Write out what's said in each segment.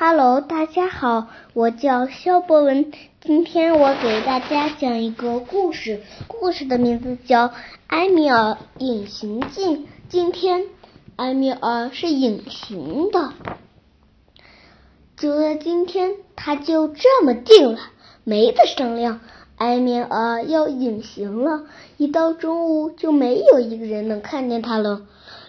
Hello，大家好，我叫肖博文。今天我给大家讲一个故事，故事的名字叫《埃米尔隐形记》。今天，埃米尔是隐形的。就在今天，他就这么定了，没得商量。埃米尔要隐形了，一到中午就没有一个人能看见他了。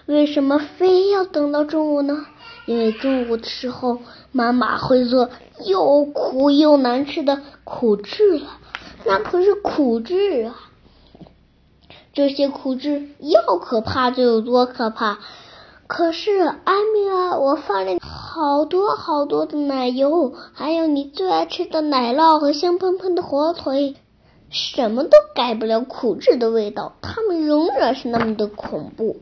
为什么非要等到中午呢？因为中午的时候，妈妈会做又苦又难吃的苦汁了，那可是苦汁啊！这些苦汁要可怕就有多可怕。可是艾米尔，我放了好多好多的奶油，还有你最爱吃的奶酪和香喷喷的火腿，什么都改不了苦汁的味道，它们仍然是那么的恐怖。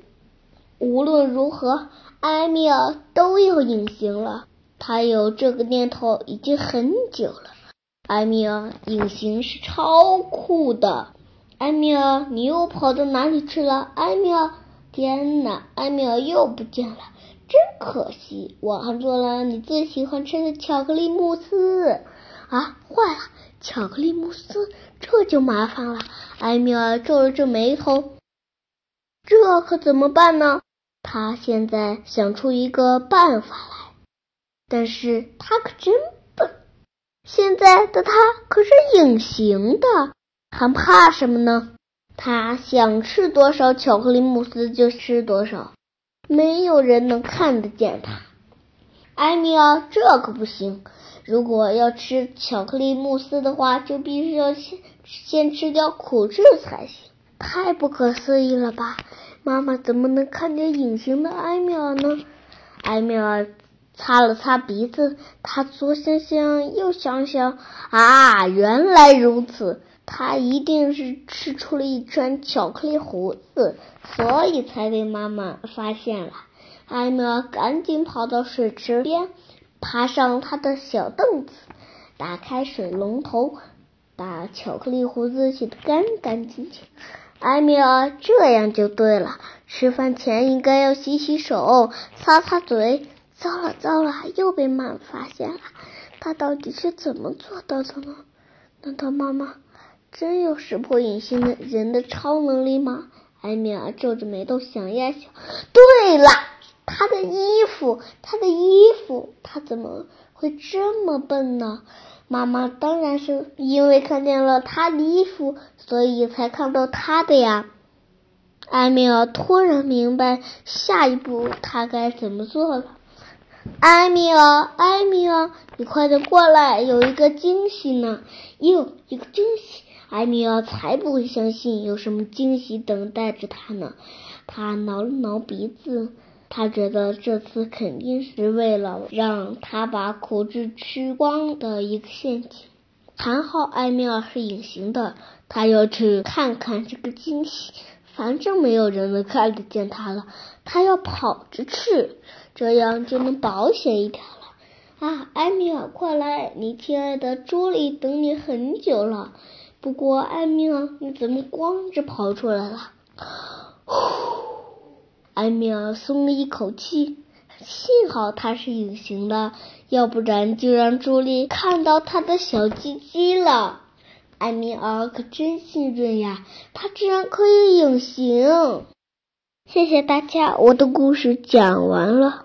无论如何。埃米尔都要隐形了，他有这个念头已经很久了。埃米尔隐形是超酷的。埃米尔，你又跑到哪里去了？埃米尔，天哪，埃米尔又不见了，真可惜。我还做了你最喜欢吃的巧克力慕斯啊，坏了，巧克力慕斯，这就麻烦了。埃米尔皱了皱眉头，这可怎么办呢？他现在想出一个办法来，但是他可真笨。现在的他可是隐形的，还怕什么呢？他想吃多少巧克力慕斯就吃多少，没有人能看得见他。艾米尔，这可不行！如果要吃巧克力慕斯的话，就必须要先先吃掉苦汁才行。太不可思议了吧！妈妈怎么能看见隐形的艾米尔呢？艾米尔擦了擦鼻子，他左想想右想想，啊，原来如此！他一定是吃出了一串巧克力胡子，所以才被妈妈发现了。艾米尔赶紧跑到水池边，爬上他的小凳子，打开水龙头，把巧克力胡子洗得干干净净。埃米尔，这样就对了。吃饭前应该要洗洗手，擦擦嘴。糟了糟了，又被妈妈发现了。他到底是怎么做到的呢？难道妈妈真有识破隐形的人的超能力吗？埃米尔皱着眉头想呀想。对了，他的衣服，他的衣服，他怎么会这么笨呢？妈妈当然是因为看见了他的衣服，所以才看到他的呀。艾米尔突然明白下一步他该怎么做了。艾米尔，艾米尔，你快点过来，有一个惊喜呢！哟，一个惊喜！艾米尔才不会相信有什么惊喜等待着他呢。他挠了挠鼻子。他觉得这次肯定是为了让他把苦汁吃光的一个陷阱。还好艾米尔是隐形的，他要去看看这个惊喜。反正没有人能看得见他了，他要跑着去，这样就能保险一点了。啊，艾米尔，快来！你亲爱的朱莉等你很久了。不过，艾米尔，你怎么光着跑出来了？艾。米尔松了一口气，幸好他是隐形的，要不然就让朱莉看到他的小鸡鸡了。艾米尔可真幸运呀，他居然可以隐形。谢谢大家，我的故事讲完了。